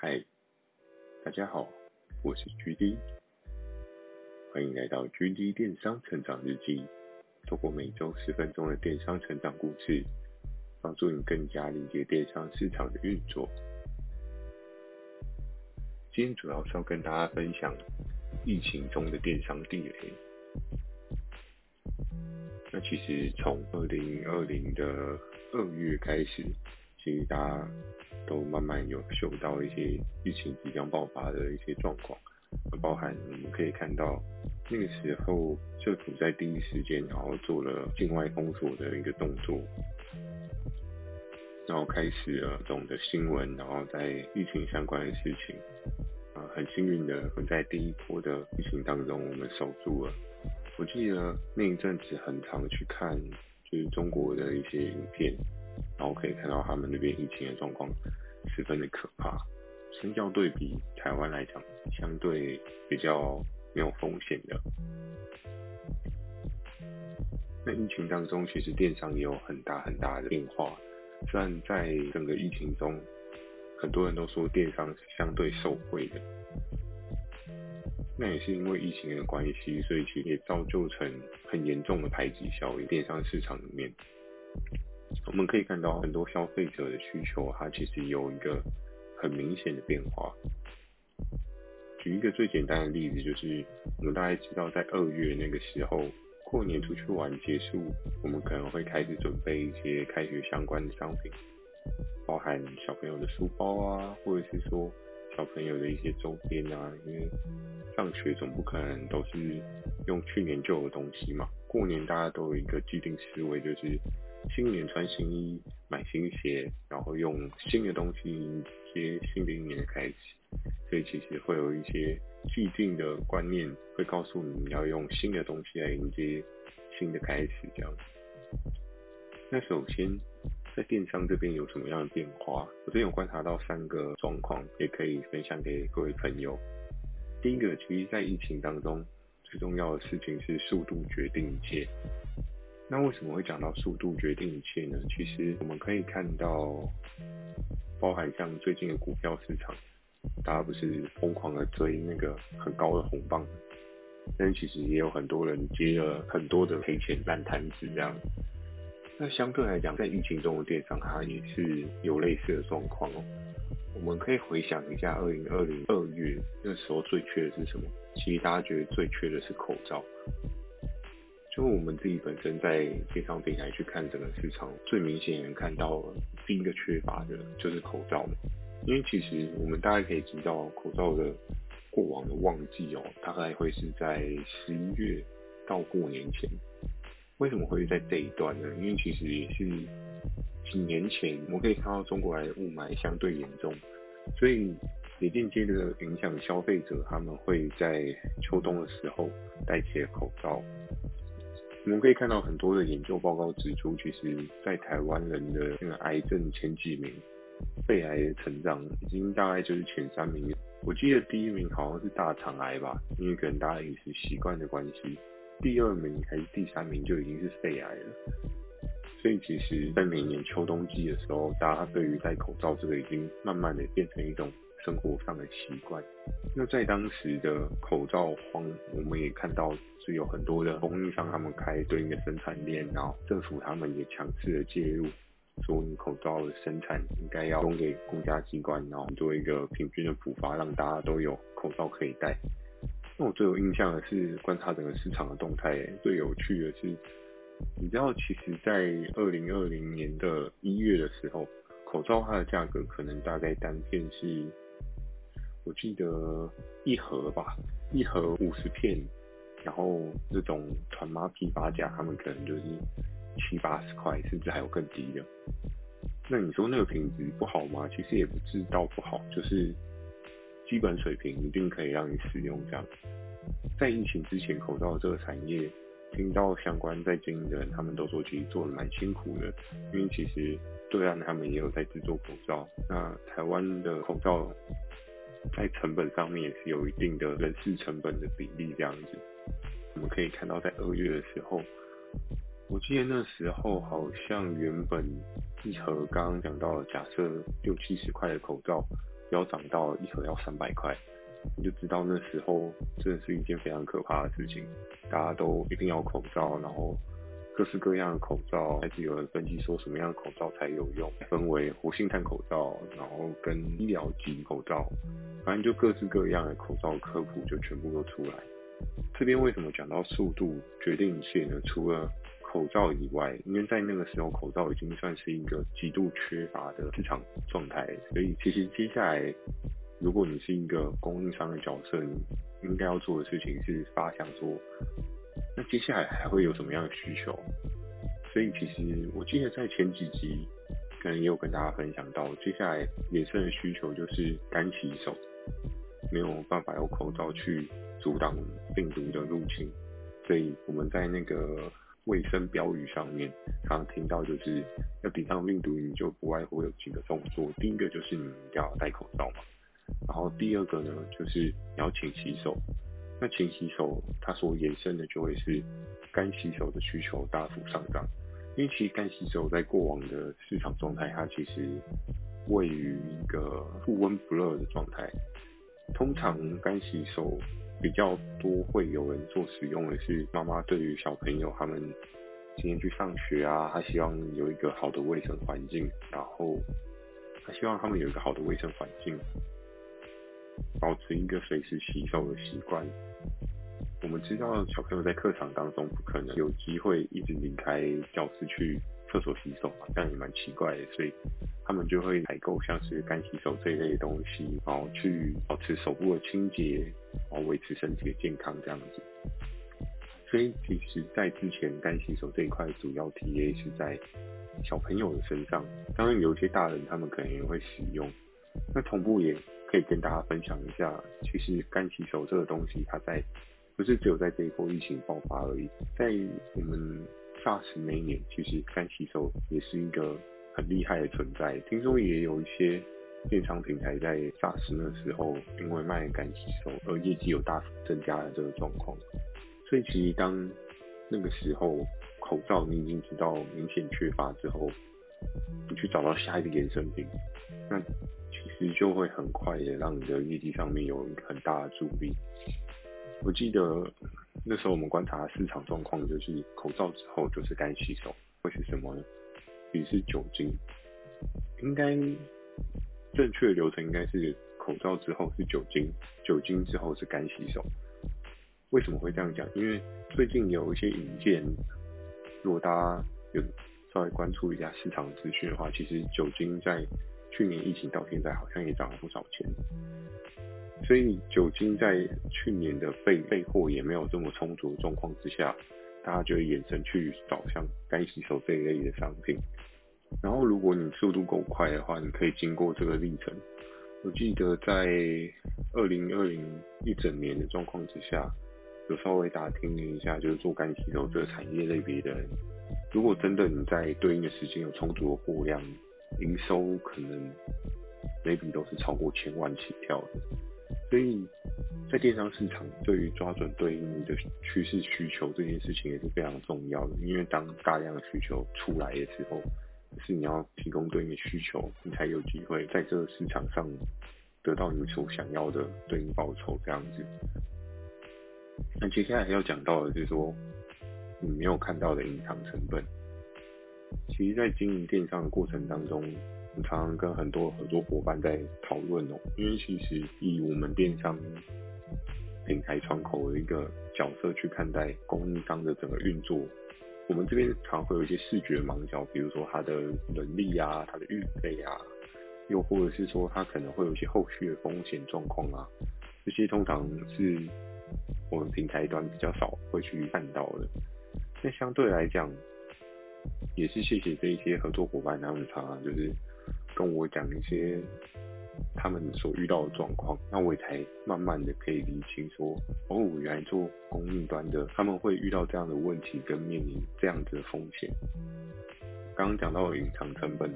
嗨，大家好，我是 GD，欢迎来到 GD 电商成长日记。透过每周十分钟的电商成长故事，帮助你更加理解电商市场的运作。今天主要是要跟大家分享疫情中的电商地雷。那其实从二零二零的二月开始，其实大家都慢慢有嗅到一些疫情即将爆发的一些状况，包含我们可以看到那个时候政府在第一时间，然后做了境外封锁的一个动作，然后开始了这种的新闻，然后在疫情相关的事情，啊，很幸运的，我们在第一波的疫情当中，我们守住了。我记得那一阵子很常去看，就是中国的一些影片。然后可以看到他们那边疫情的状况十分的可怕，相较对比台湾来讲，相对比较没有风险的。那疫情当中，其实电商也有很大很大的变化。虽然在整个疫情中，很多人都说电商是相对受惠的，那也是因为疫情的关系，所以其实也造就成很严重的排挤效应，电商市场里面。我们可以看到很多消费者的需求，它其实有一个很明显的变化。举一个最简单的例子，就是我们大概知道，在二月那个时候，过年出去玩结束，我们可能会开始准备一些开学相关的商品，包含小朋友的书包啊，或者是说小朋友的一些周边啊，因为上学总不可能都是用去年旧的东西嘛。过年大家都有一个既定思维，就是。新年穿新衣，买新鞋，然后用新的东西迎接新的一年的开始。所以其实会有一些既定的观念，会告诉你要用新的东西来迎接新的开始，这样。那首先，在电商这边有什么样的变化？我这边有观察到三个状况，也可以分享给各位朋友。第一个，其实，在疫情当中，最重要的事情是速度决定一切。那为什么会讲到速度决定一切呢？其实我们可以看到，包含像最近的股票市场，大家不是疯狂的追那个很高的红棒，但其实也有很多人接了很多的赔钱烂摊子这样。那相对来讲，在疫情中的电商，它也是有类似的状况哦。我们可以回想一下，二零二零二月那时候最缺的是什么？其实大家觉得最缺的是口罩。因为我们自己本身在电商平台去看整个市场，最明显能看到第一个缺乏的就是口罩。因为其实我们大概可以知道，口罩的过往的旺季哦，大概会是在十一月到过年前。为什么会在这一段呢？因为其实也是几年前，我们可以看到中国来的雾霾相对严重，所以也间接的影响消费者，他们会在秋冬的时候戴起口罩。我们可以看到很多的研究报告指出，其实，在台湾人的那个癌症前几名，肺癌的成长已经大概就是前三名。我记得第一名好像是大肠癌吧，因为可能大家饮食习惯的关系。第二名还是第三名就已经是肺癌了。所以其实，在每年秋冬季的时候，大家对于戴口罩这个已经慢慢的变成一种生活上的习惯。那在当时的口罩荒，我们也看到。是有很多的供应商，他们开对应的生产链，然后政府他们也强势的介入，说你口罩的生产应该要供给公家机关，然后做一个平均的补发，让大家都有口罩可以戴。那我最有印象的是观察整个市场的动态，最有趣的是，你知道，其实，在二零二零年的一月的时候，口罩它的价格可能大概单片是，我记得一盒吧，一盒五十片。然后这种团妈批发价，他们可能就是七八十块，甚至还有更低的。那你说那个品质不好吗？其实也不知道不好，就是基本水平一定可以让你使用这样。在疫情之前，口罩这个产业，听到相关在经营的人，他们都说其实做的蛮辛苦的，因为其实对岸他们也有在制作口罩。那台湾的口罩在成本上面也是有一定的人事成本的比例这样子。我们可以看到，在二月的时候，我记得那时候好像原本一盒刚刚讲到，假设六七十块的口罩，要涨到一盒要三百块，你就知道那时候真的是一件非常可怕的事情。大家都一定要口罩，然后各式各样的口罩，还是有人分析说什么样的口罩才有用，分为活性炭口罩，然后跟医疗级口罩，反正就各式各样的口罩科普就全部都出来。这边为什么讲到速度决定一切呢？除了口罩以外，因为在那个时候口罩已经算是一个极度缺乏的市场状态，所以其实接下来，如果你是一个供应商的角色，你应该要做的事情是发想说，那接下来还会有什么样的需求？所以其实我记得在前几集可能也有跟大家分享到，接下来衍生的需求就是干洗手，没有办法用口罩去。阻挡病毒的入侵，所以我们在那个卫生标语上面常常听到，就是要抵抗病毒，你就不外乎有几个动作。第一个就是你要戴口罩嘛，然后第二个呢，就是你要勤洗手。那勤洗手，它所衍生的就会是干洗手的需求大幅上涨，因为其实干洗手在过往的市场状态，它其实位于一个不温不热的状态，通常干洗手。比较多会有人做使用的是妈妈对于小朋友他们今天去上学啊，他希望有一个好的卫生环境，然后他希望他们有一个好的卫生环境，保持一个随时洗手的习惯。我们知道小朋友在课堂当中不可能有机会一直离开教室去厕所洗手嘛，这样也蛮奇怪的，所以他们就会采购像是干洗手这一类的东西，然后去保持手部的清洁，然后维持身体的健康这样子。所以其实，在之前干洗手这一块主要 TA 是在小朋友的身上，当然有一些大人他们可能也会使用。那同步也可以跟大家分享一下，其实干洗手这个东西，它在不是只有在这一波疫情爆发而已，在我们。SARS 那一年，其实干洗手也是一个很厉害的存在。听说也有一些电商平台在 SARS 那时候，因为卖干洗手而业绩有大幅增加的这个状况。所以其实当那个时候口罩你已经知道明显缺乏之后，你去找到下一个衍生品，那其实就会很快的让你的业绩上面有很大的助力。我记得。那时候我们观察市场状况，就是口罩之后就是干洗手，会是什么呢？也是酒精。应该正确的流程应该是口罩之后是酒精，酒精之后是干洗手。为什么会这样讲？因为最近有一些引荐，如果大家有稍微关注一下市场资讯的话，其实酒精在去年疫情到现在好像也涨了不少钱。所以酒精在去年的备备货也没有这么充足的状况之下，大家就会眼神去找像干洗手这一类的商品。然后如果你速度够快的话，你可以经过这个历程。我记得在二零二零一整年的状况之下，有稍微打听了一下，就是做干洗手这个产业类别的，如果真的你在对应的时间有充足的货量，营收可能每笔都是超过千万起跳的。所以在电商市场，对于抓准对应的趋势需求这件事情也是非常重要的。因为当大量的需求出来的时候，是你要提供对应的需求，你才有机会在这个市场上得到你所想要的对应报酬。这样子。那接下来要讲到的就是说，你没有看到的隐藏成本。其实，在经营电商的过程当中，常常跟很多合作伙伴在讨论哦，因为其实以我们电商平台窗口的一个角色去看待供应商的整个运作，我们这边常会有一些视觉盲角，比如说他的人力啊，他的运费啊，又或者是说他可能会有一些后续的风险状况啊，这些通常是我们平台端比较少会去看到的。那相对来讲，也是谢谢这一些合作伙伴，他们常常就是。跟我讲一些他们所遇到的状况，那我也才慢慢的可以理清说，哦，原来做供应端的他们会遇到这样的问题，跟面临这样子的风险。刚刚讲到隐藏成本，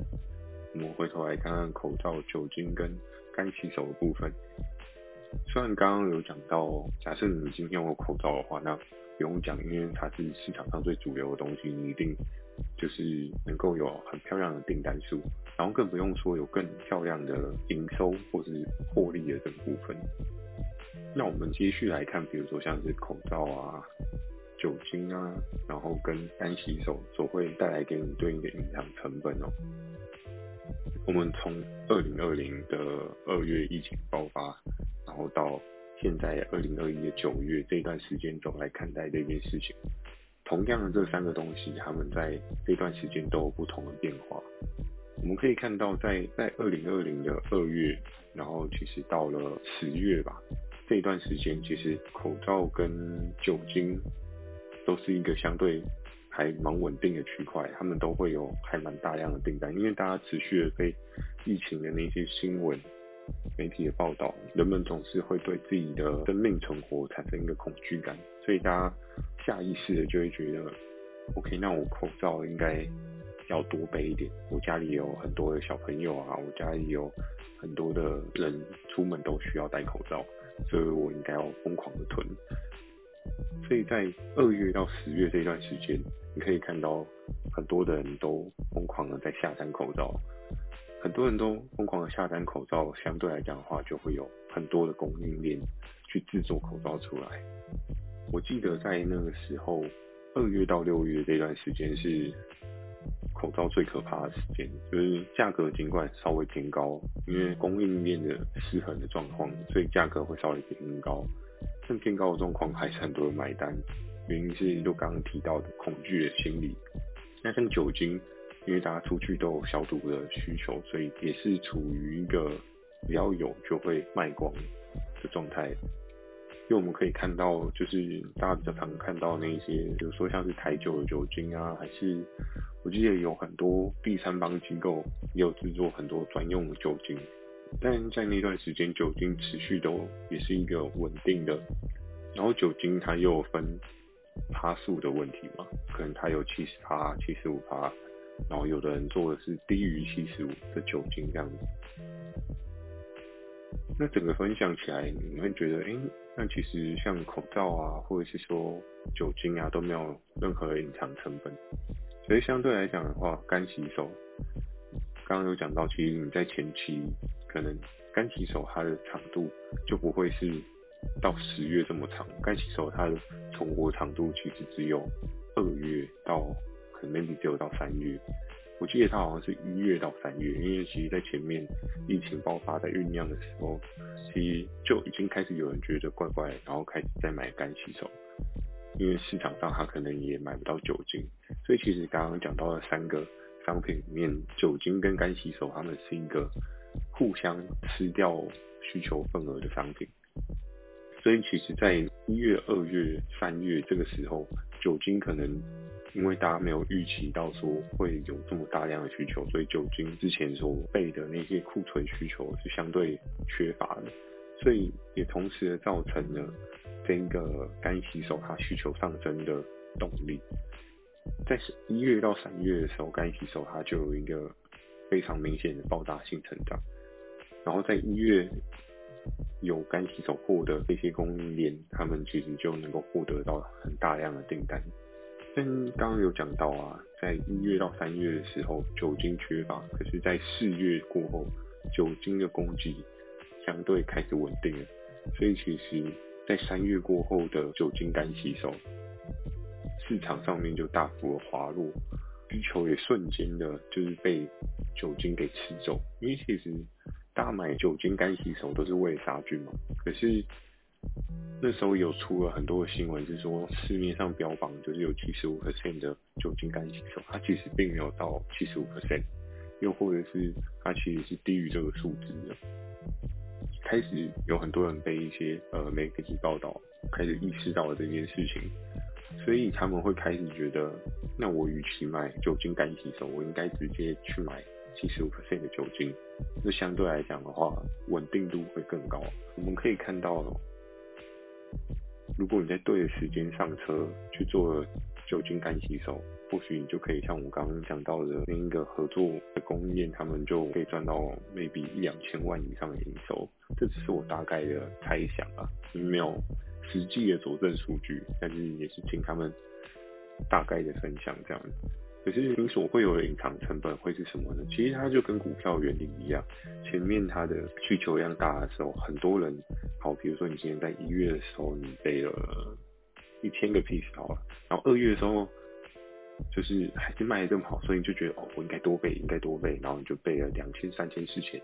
我们回头来看看口罩、酒精跟干洗手的部分。虽然刚刚有讲到，假设你今天用口罩的话，那不用讲，因为它是市场上最主流的东西，你一定就是能够有很漂亮的订单数，然后更不用说有更漂亮的营收或是获利的这个部分。那我们继续来看，比如说像是口罩啊、酒精啊，然后跟干洗手所会带来给你对应的隐藏成本哦。我们从二零二零的二月疫情爆发，然后到现在二零二一的九月这段时间中来看待这件事情。同样的这三个东西，他们在这段时间都有不同的变化。我们可以看到在，在在二零二零的二月，然后其实到了十月吧，这段时间其实口罩跟酒精都是一个相对还蛮稳定的区块，他们都会有还蛮大量的订单，因为大家持续的被疫情的那些新闻。媒体的报道，人们总是会对自己的生命存活产生一个恐惧感，所以大家下意识的就会觉得，OK，那我口罩应该要多备一点。我家里有很多的小朋友啊，我家里有很多的人出门都需要戴口罩，所以我应该要疯狂的囤。所以在二月到十月这段时间，你可以看到很多的人都疯狂的在下单口罩。很多人都疯狂的下单口罩，相对来讲的话，就会有很多的供应链去制作口罩出来。我记得在那个时候，二月到六月这段时间是口罩最可怕的时间，就是价格尽管稍微偏高，因为供应链的失衡的状况，所以价格会稍微偏高。但偏高的状况还是很多人买单，原因是就刚刚提到的恐惧的心理。那像酒精。因为大家出去都有消毒的需求，所以也是处于一个只要有就会卖光的状态。因为我们可以看到，就是大家比较常看到那些，比如说像是台酒的酒精啊，还是我记得有很多第三方机构也有制作很多专用的酒精，但在那段时间酒精持续都也是一个稳定的。然后酒精它又分趴数的问题嘛，可能它有七十趴、七十五趴。然后有的人做的是低于七十五的酒精这样子，那整个分享起来，你会觉得，哎，那其实像口罩啊，或者是说酒精啊，都没有任何隐藏成本。所以相对来讲的话，干洗手，刚刚有讲到，其实你在前期可能干洗手它的长度就不会是到十月这么长，干洗手它的存活长度其实只有二月到。maybe 只有到三月，我记得它好像是一月到三月，因为其实在前面疫情爆发在酝酿的时候，其实就已经开始有人觉得怪怪，然后开始在买干洗手，因为市场上他可能也买不到酒精，所以其实刚刚讲到的三个商品里面，酒精跟干洗手，他们是一个互相吃掉需求份额的商品，所以其实在一月、二月、三月这个时候，酒精可能。因为大家没有预期到说会有这么大量的需求，所以酒精之前所备的那些库存需求是相对缺乏的，所以也同时造成了这个干洗手它需求上升的动力。在一月到三月的时候，干洗手它就有一个非常明显的爆炸性成长，然后在一月有干洗手货的这些供应链，他们其实就能够获得到很大量的订单。但刚刚有讲到啊，在一月到三月的时候，酒精缺乏，可是，在四月过后，酒精的供给相对开始稳定了，所以其实，在三月过后的酒精干洗手市场上面就大幅的滑落，需求也瞬间的就是被酒精给吃走，因为其实大家买酒精干洗手都是为了杀菌嘛，可是。那时候有出了很多的新闻，是说市面上标榜就是有七十五 percent 的酒精干洗手，它其实并没有到七十五 percent，又或者是它其实是低于这个数值的。开始有很多人被一些呃媒体报道，开始意识到了这件事情，所以他们会开始觉得，那我与其买酒精干洗手，我应该直接去买七十五 percent 的酒精，那相对来讲的话，稳定度会更高。我们可以看到。如果你在对的时间上车去做酒精干洗手，或许你就可以像我刚刚讲到的另一个合作的供应链，他们就可以赚到 maybe 一两千万以上的营收。这只是我大概的猜想啊，没有实际的佐证数据，但是也是请他们大概的分享这样。可是金所会有的隐藏成本会是什么呢？其实它就跟股票原理一样，前面它的需求量大的时候，很多人，好，比如说你今天在一月的时候，你背了一千个 piece 好了，然后二月的时候，就是还是卖的这么好，所以你就觉得哦，我应该多背，应该多背，然后你就背了两千、三千、四千，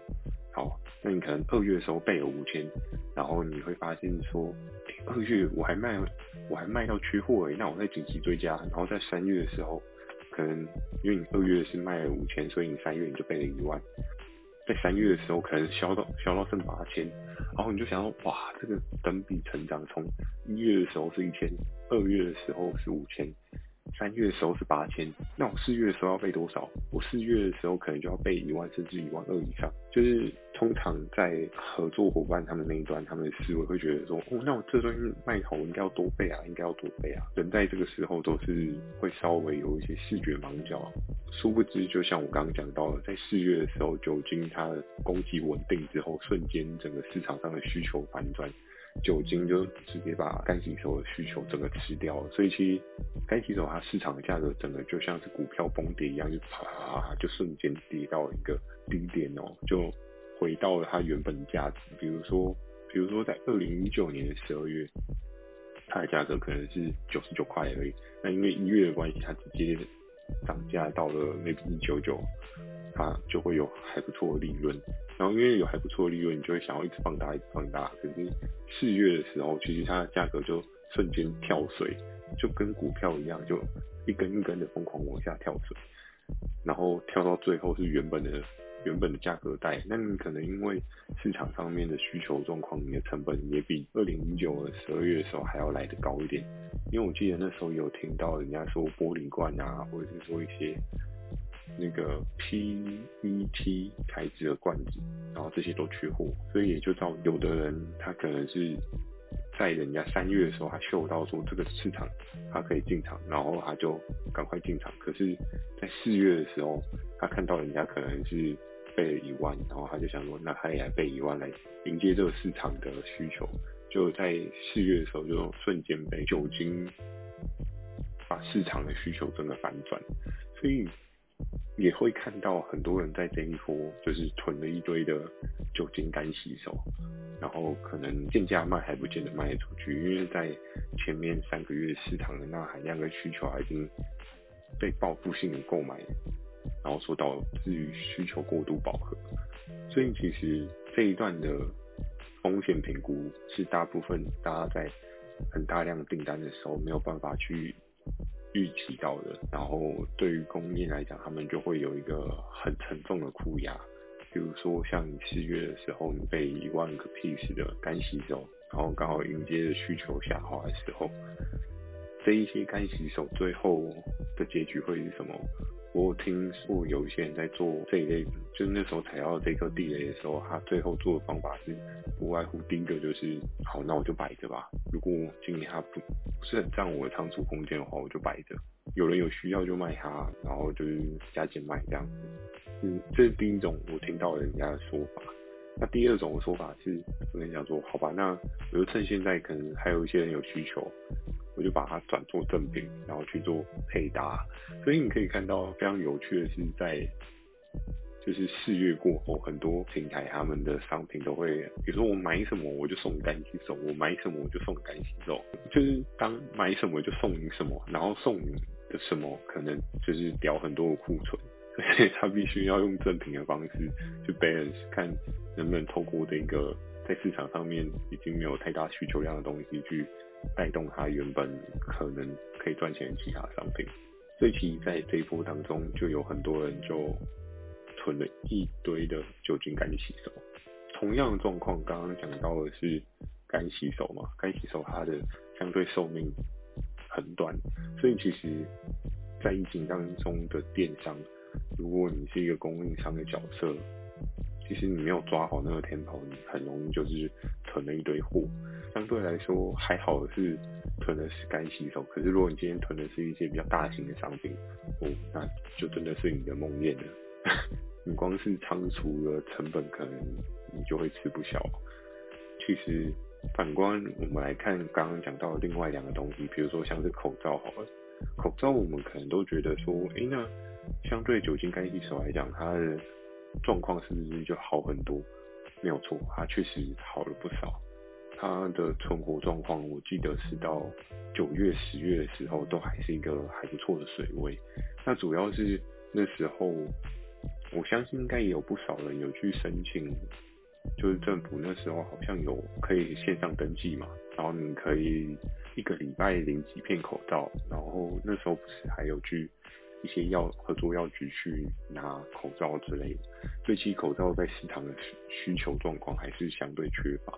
好，那你可能二月的时候背了五千，然后你会发现说，二月我还卖，我还卖到缺货诶，那我再紧急追加，然后在三月的时候。可能因为你二月是卖了五千，所以你三月你就背了一万，在三月的时候可能销到销到剩八千，然后你就想到哇，这个等比成长，从一月的时候是一千，二月的时候是五千。三月的时候是八千，那我四月的时候要备多少？我四月的时候可能就要备一万，甚至一万二以上。就是通常在合作伙伴他们那一端，他们的思维会觉得说，哦，那我这东西卖好，我应该要多备啊，应该要多备啊。人在这个时候都是会稍微有一些视觉盲角，殊不知，就像我刚刚讲到了，在四月的时候，酒精它的供给稳定之后，瞬间整个市场上的需求反转。酒精就直接把干洗手的需求整个吃掉了，所以其实干洗手它市场的价格整个就像是股票崩跌一样，就啪就瞬间跌到一个低点哦，就回到了它原本价值。比如说，比如说在二零一九年的十二月，它的价格可能是九十九块而已，那因为一月的关系，它直接涨价到了 maybe 一九九。它就会有还不错的利润，然后因为有还不错的利润，你就会想要一直放大，一直放大。可是四月的时候，其实它的价格就瞬间跳水，就跟股票一样，就一根一根的疯狂往下跳水，然后跳到最后是原本的原本的价格带。那你可能因为市场上面的需求状况，你的成本也比二零一九的十二月的时候还要来得高一点。因为我记得那时候有听到人家说玻璃罐啊，或者是说一些。那个 PET 材质的罐子，然后这些都缺货，所以也就造有的人他可能是在人家三月的时候，他嗅到说这个市场他可以进场，然后他就赶快进场。可是，在四月的时候，他看到人家可能是备了一万，然后他就想说，那他也来备一万来迎接这个市场的需求。就在四月的时候，就瞬间被酒精把市场的需求真的反转，所以。也会看到很多人在这一波就是囤了一堆的酒精干洗手，然后可能贱价卖还不见得卖得出去，因为在前面三个月市场的钠含量跟需求已经被报复性的购买，然后说导致于需求过度饱和，所以其实这一段的风险评估是大部分大家在很大量订单的时候没有办法去。预期到的，然后对于供应链来讲，他们就会有一个很沉重的库压。比如说，像你四月的时候，你被一万个 piece 的干洗手，然后刚好迎接着需求下滑的时候，这一些干洗手最后的结局会是什么？我听说有一些人在做这一类，就是那时候踩到这个地雷的时候，他最后做的方法是不外乎第一个就是，好，那我就摆着吧。如果今年它不不是很占我的仓储空间的话，我就摆着。有人有需要就卖它，然后就是加减卖这样。嗯，这是第一种我听到人家的说法。那第二种的说法是，我跟你讲说，好吧，那我就趁现在可能还有一些人有需求。我就把它转做赠品，然后去做配搭，所以你可以看到非常有趣的是，在就是四月过后，很多平台他们的商品都会，比如说我买什么我就送干洗手，我买什么我就送干洗手，就是当买什么就送你什么，然后送你的什么可能就是掉很多的库存，所以他必须要用正品的方式去 balance，看能不能透过这个在市场上面已经没有太大需求量的东西去。带动它原本可能可以赚钱的其他商品，所以其实在这一波当中，就有很多人就囤了一堆的酒精干洗手。同样的状况，刚刚讲到的是干洗手嘛，干洗手它的相对寿命很短，所以其实，在疫情当中的电商，如果你是一个供应商的角色。其实你没有抓好那个天头你很容易就是囤了一堆货。相对来说还好的是囤的是干洗手，可是如果你今天囤的是一些比较大型的商品，哦，那就真的是你的梦魇了。你光是仓储的成本，可能你就会吃不消。其实反观我们来看刚刚讲到的另外两个东西，比如说像是口罩好了，口罩我们可能都觉得说，哎、那相对酒精干洗手来讲，它的状况是不是就好很多？没有错，它确实好了不少。它的存活状况，我记得是到九月、十月的时候，都还是一个还不错的水位。那主要是那时候，我相信应该也有不少人有去申请，就是政府那时候好像有可以线上登记嘛，然后你可以一个礼拜领几片口罩，然后那时候不是还有去一些药合作药局去拿口罩之类的，所以其实口罩在市场的需求状况还是相对缺乏。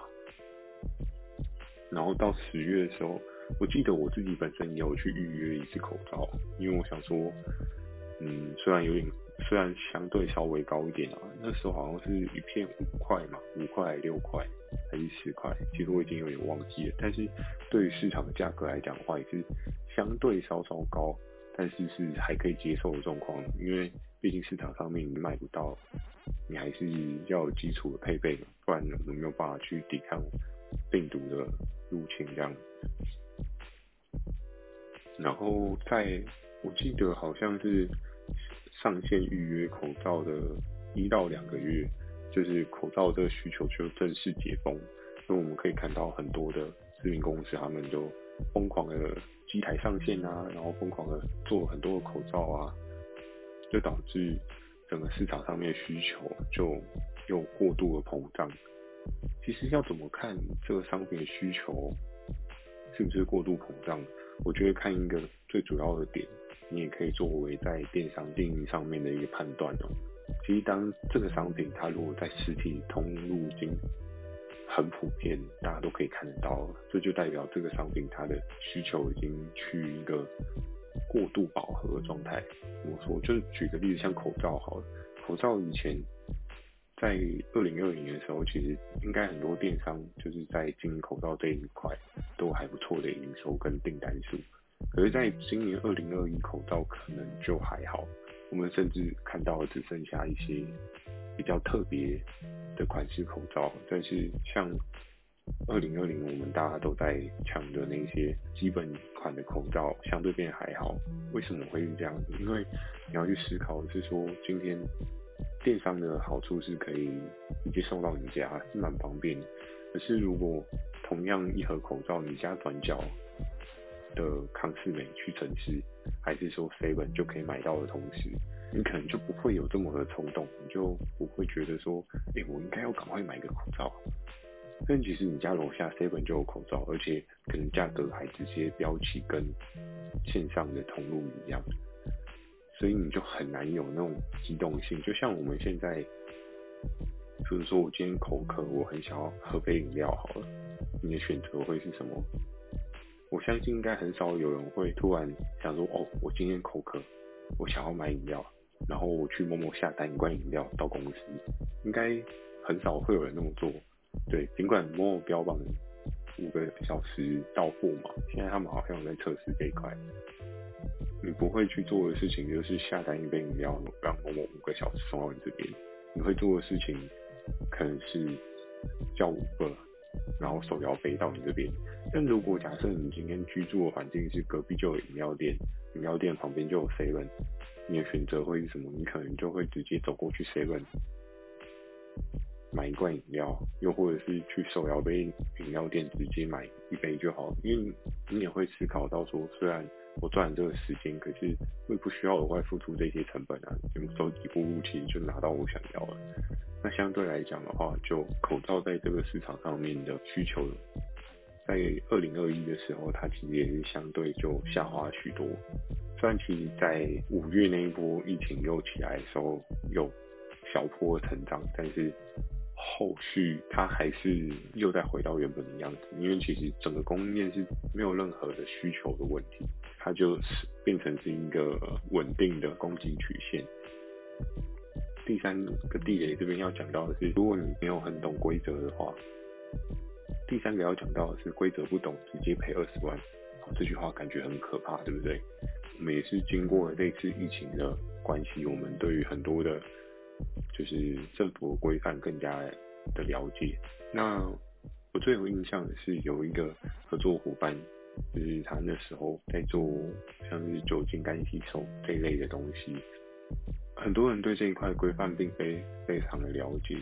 然后到十月的时候，我记得我自己本身也有去预约一次口罩，因为我想说，嗯，虽然有点，虽然相对稍微高一点啊，那时候好像是一片五块嘛，五块六块还是十块，其实我已经有点忘记了。但是对于市场的价格来讲的话，也是相对稍稍高，但是是还可以接受的状况，因为毕竟市场上面你买不到，你还是要有基础的配备，不然我们没有办法去抵抗。病毒的入侵这样，然后在我记得好像是上线预约口罩的一到两个月，就是口罩这个需求就正式解封，所以我们可以看到很多的知名公司他们就疯狂的机台上线啊，然后疯狂的做很多的口罩啊，就导致整个市场上面需求就又过度的膨胀。其实要怎么看这个商品的需求是不是过度膨胀？我觉得看一个最主要的点，你也可以作为在电商经营上面的一个判断哦。其实当这个商品它如果在实体通路已经很普遍，大家都可以看得到，这就代表这个商品它的需求已经趋于一个过度饱和的状态。我说，就举个例子，像口罩好了，口罩以前。在二零二零年的时候，其实应该很多电商就是在经营口罩这一块都还不错的营收跟订单数。可是，在今年二零二一，口罩可能就还好，我们甚至看到只剩下一些比较特别的款式口罩。但是，像二零二零，我们大家都在抢的那些基本款的口罩，相对变还好。为什么会是这样子？因为你要去思考是说，今天。电商的好处是可以直接送到你家，是蛮方便。可是如果同样一盒口罩，你家转角的康是美屈臣氏，还是说 seven 就可以买到的同时，你可能就不会有这么的冲动，你就不会觉得说，哎、我应该要赶快买个口罩。但其实你家楼下 seven 就有口罩，而且可能价格还直接标起跟线上的通路一样。所以你就很难有那种机动性，就像我们现在，就是说我今天口渴，我很想要喝杯饮料，好了，你的选择会是什么？我相信应该很少有人会突然想说，哦，我今天口渴，我想要买饮料，然后我去某某下单一罐饮料到公司，应该很少会有人那么做。对，尽管默默标榜五个小时到货嘛，现在他们好像在测试这一块。你不会去做的事情就是下单一杯饮料，让某某五个小时送到你这边。你会做的事情可能是叫五个，然后手摇杯到你这边。但如果假设你今天居住的环境是隔壁就有饮料店，饮料店旁边就有 seven，你的选择会是什么？你可能就会直接走过去 seven 买一罐饮料，又或者是去手摇杯饮料店直接买一杯就好，因为你也会思考到说，虽然我赚这个时间，可是会不需要额外付出这些成本啊，就走几步路其实就拿到我想要了。那相对来讲的话，就口罩在这个市场上面的需求，在二零二一的时候，它其实也是相对就下滑许多。虽然其实在五月那一波疫情又起来的时候有小波成长，但是。后续它还是又再回到原本的样子，因为其实整个供应链是没有任何的需求的问题，它就是变成是一个稳定的供给曲线。第三个地雷这边要讲到的是，如果你没有很懂规则的话，第三个要讲到的是规则不懂直接赔二十万，这句话感觉很可怕，对不对？我们也是经过类似疫情的关系，我们对于很多的。就是政府规范更加的了解。那我最有印象的是有一个合作伙伴，就是他那时候在做像是酒精干洗手这一类的东西，很多人对这一块规范并非非常的了解。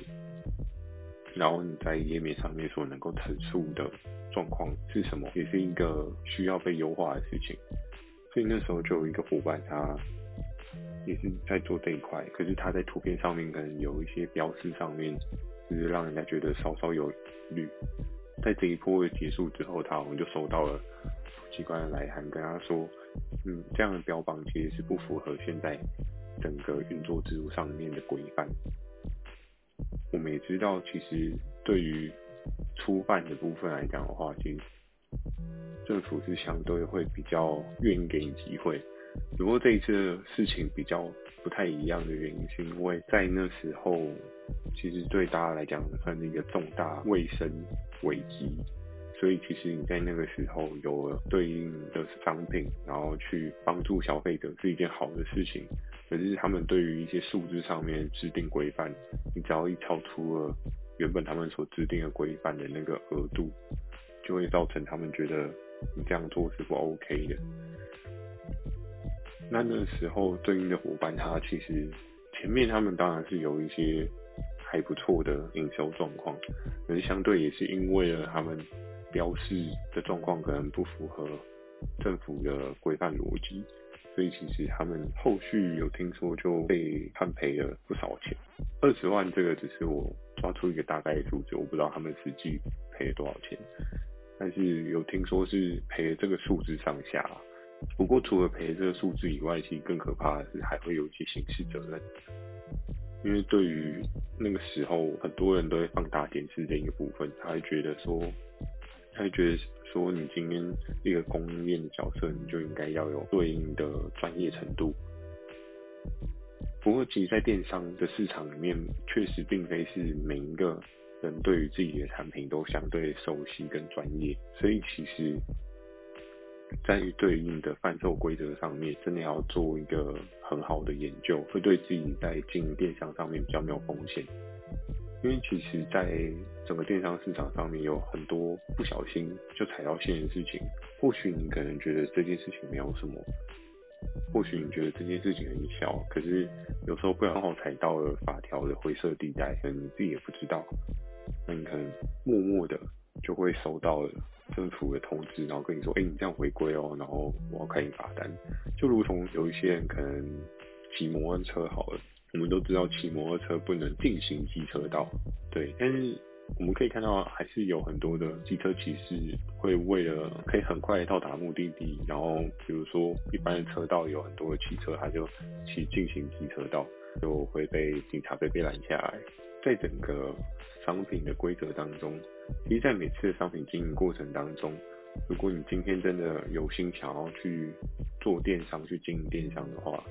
然后你在页面上面所能够陈述的状况是什么，也是一个需要被优化的事情。所以那时候就有一个伙伴，他也是在做这一块，可是他在图片上面可能有一些标识上面，就是让人家觉得稍稍有疑。在这一波的结束之后，他好像就收到了机关的来函，跟他说，嗯，这样的标榜其实是不符合现在整个运作制度上面的规范。我们也知道，其实对于初办的部分来讲的话，其实政府是相对会比较愿意给你机会。只不过这一次事情比较不太一样的原因，是因为在那时候，其实对大家来讲算是一个重大卫生危机，所以其实你在那个时候有了对应的商品，然后去帮助消费者是一件好的事情。可是他们对于一些数字上面制定规范，你只要一超出了原本他们所制定的规范的那个额度，就会造成他们觉得你这样做是不 OK 的。那那时候对应的伙伴，他其实前面他们当然是有一些还不错的营收状况，可是相对也是因为了他们标示的状况可能不符合政府的规范逻辑。所以其实他们后续有听说就被判赔了不少钱，二十万这个只是我抓出一个大概的数字，我不知道他们实际赔了多少钱，但是有听说是赔这个数字上下。不过除了赔这个数字以外，其实更可怕的是还会有一些刑事责任，因为对于那个时候很多人都会放大检视这一个部分，他会觉得说，他会觉得。说你今天一个供应链的角色，你就应该要有对应的专业程度。不过，其实，在电商的市场里面，确实并非是每一个人对于自己的产品都相对熟悉跟专业，所以其实，在于对应的贩售规则上面，真的要做一个很好的研究，会对自己在经营电商上面比较没有风险。因为其实，在整个电商市场上面，有很多不小心就踩到线的事情。或许你可能觉得这件事情没有什么，或许你觉得这件事情很小，可是有时候不刚好踩到了法条的灰色地带，可能你自己也不知道。那你可能默默的就会收到了政府的通知，然后跟你说：“哎，你这样违规哦，然后我要开你罚单。”就如同有一些人可能骑摩托车好了。我们都知道骑摩托车不能进行机车道，对，但是我们可以看到，还是有很多的机车骑士会为了可以很快到达目的地，然后比如说一般的车道有很多的汽车，他就骑进行机车道，就会被警察被被拦下来。在整个商品的规则当中，其实，在每次的商品经营过程当中，如果你今天真的有心想要去做电商、去经营电商的话，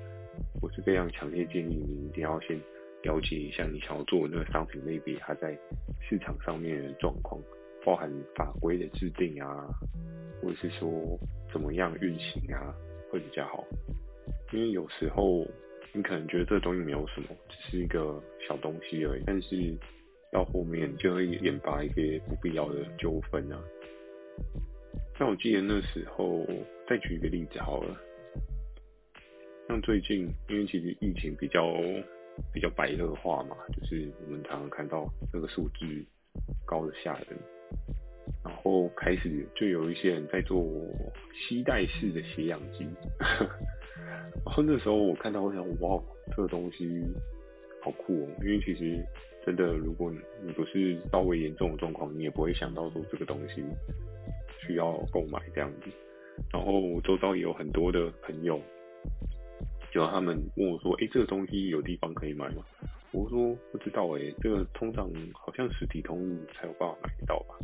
我是非常强烈建议你一定要先了解一下你想要做的那个商品类别，它在市场上面的状况，包含法规的制定啊，或者是说怎么样运行啊，会比较好。因为有时候你可能觉得这东西没有什么，只是一个小东西而已，但是到后面就会引发一些不必要的纠纷啊。像我记得那时候，再举一个例子好了。像最近，因为其实疫情比较比较白热化嘛，就是我们常常看到那个数字高的吓人，然后开始就有一些人在做携带式的血氧机，然后那时候我看到我想，哇，这个东西好酷哦，因为其实真的，如果你不是稍微严重的状况，你也不会想到说这个东西需要购买这样子。然后我周遭也有很多的朋友。就他们问我说：“哎、欸，这个东西有地方可以买吗？”我说：“不知道哎、欸，这个通常好像实体通才有办法买得到吧？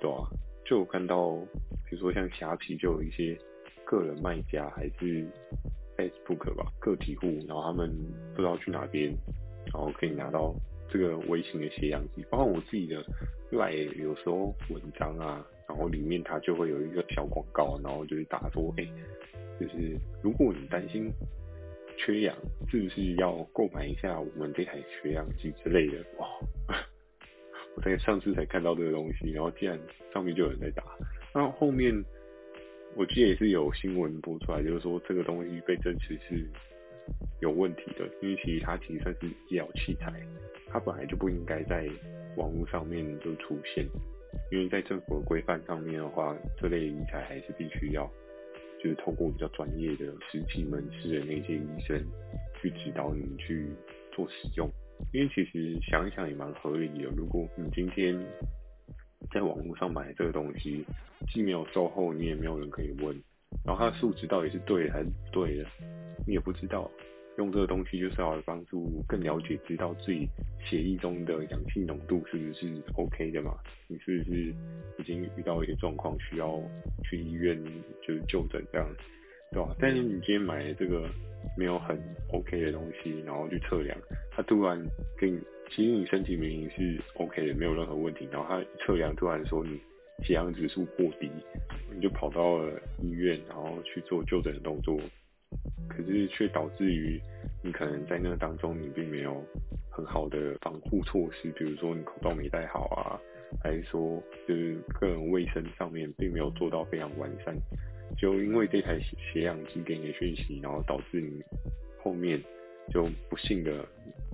对啊，就看到，比如说像虾皮，就有一些个人卖家还是 Facebook 吧，个体户，然后他们不知道去哪边，然后可以拿到这个微型的血氧机。包括我自己的赖有时候文章啊，然后里面它就会有一个小广告，然后就是打说：哎、就是如果你担心。”缺氧是不是要购买一下我们这台血氧机之类的？哇！我在上次才看到这个东西，然后竟然上面就有人在打。那后面我记得也是有新闻播出来，就是说这个东西被证实是有问题的，因为其实它其实算是医疗器材，它本来就不应该在网络上面就出现，因为在政府的规范上面的话，这类医材还是必须要就是透过比较专业的实体门市的那些医生去指导你去做使用，因为其实想一想也蛮合理的，如果你今天在网络上买这个东西，既没有售后，你也没有人可以问，然后它的数值到底是对的还是不对的，你也不知道。用这个东西就是要帮助更了解，知道自己血液中的氧气浓度是不是 OK 的嘛？你是不是已经遇到一些状况需要去医院就是就诊这样，对吧？但是你今天买了这个没有很 OK 的东西，然后去测量，它突然给你，其实你身体明明是 OK 的，没有任何问题，然后它测量突然说你血氧指数过低，你就跑到了医院，然后去做就诊的动作。可是却导致于你可能在那当中，你并没有很好的防护措施，比如说你口罩没戴好啊，还是说就是个人卫生上面并没有做到非常完善，就因为这台血氧机给你的讯息，然后导致你后面就不幸的，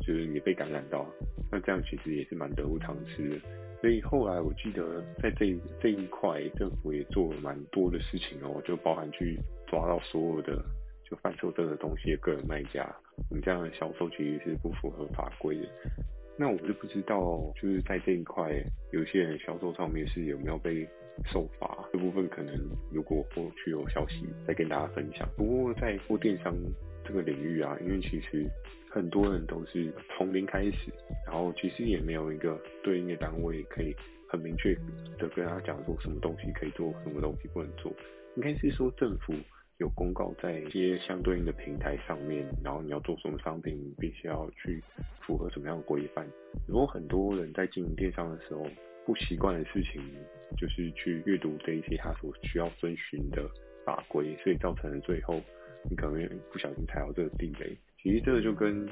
就是你被感染到，那这样其实也是蛮得不偿失的。所以后来我记得在这这一块，政府也做了蛮多的事情哦，就包含去抓到所有的。就贩售这个东西的个人卖家，你这样的销售其实是不符合法规的。那我就不知道，就是在这一块，有些人销售上面是有没有被受罚？这部分可能如果后续有消息再跟大家分享。不过在做电商这个领域啊，因为其实很多人都是从零开始，然后其实也没有一个对应的单位可以很明确的跟他讲说什么东西可以做，什么东西不能做。应该是说政府。有公告在一些相对应的平台上面，然后你要做什么商品，必须要去符合什么样的规范。如果很多人在经营电商的时候不习惯的事情，就是去阅读这一些他所需要遵循的法规，所以造成了最后你可能不小心踩到这个地雷。其实这个就跟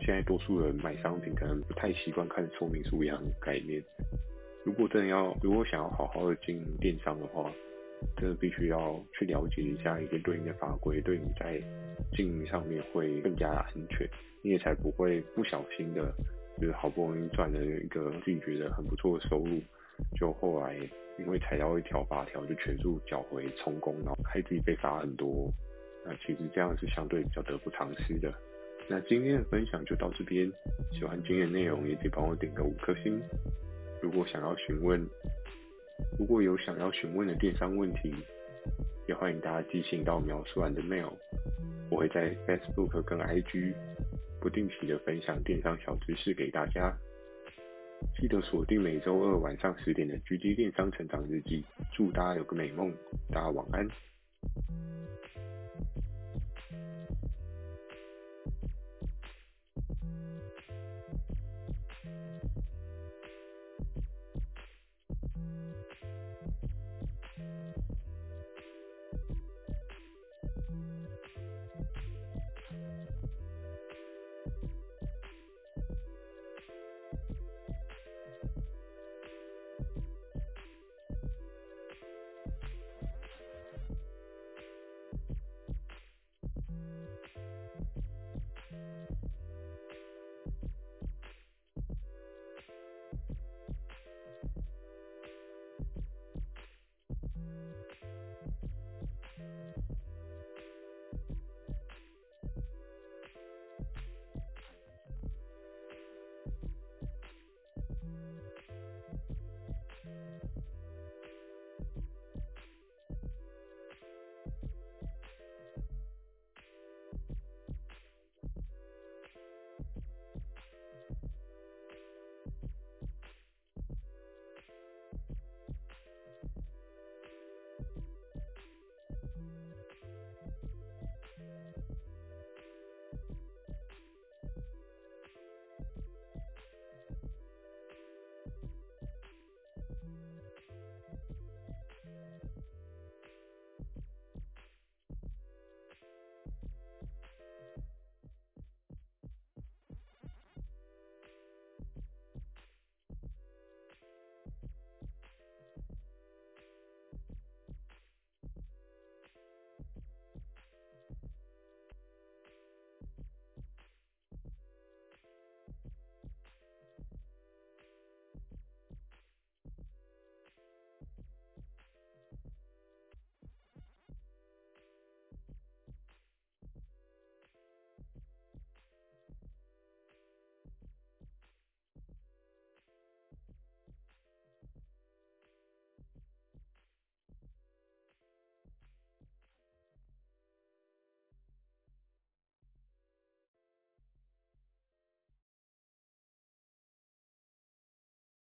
现在多数人买商品可能不太习惯看说明书一样的概念。如果真的要，如果想要好好的经营电商的话，这必须要去了解一下一些对应的法规，对你在经营上面会更加安全，你也才不会不小心的，就是好不容易赚了一个自己觉得很不错的收入，就后来因为踩到一条法条就全数缴回充公，然后害自己被罚很多。那其实这样是相对比较得不偿失的。那今天的分享就到这边，喜欢今天的内容也可以帮我点个五颗星。如果想要询问，如果有想要询问的电商问题，也欢迎大家寄信到描述栏的 mail，我会在 Facebook 跟 IG 不定期的分享电商小知识给大家。记得锁定每周二晚上十点的狙击电商成长日记，祝大家有个美梦，大家晚安。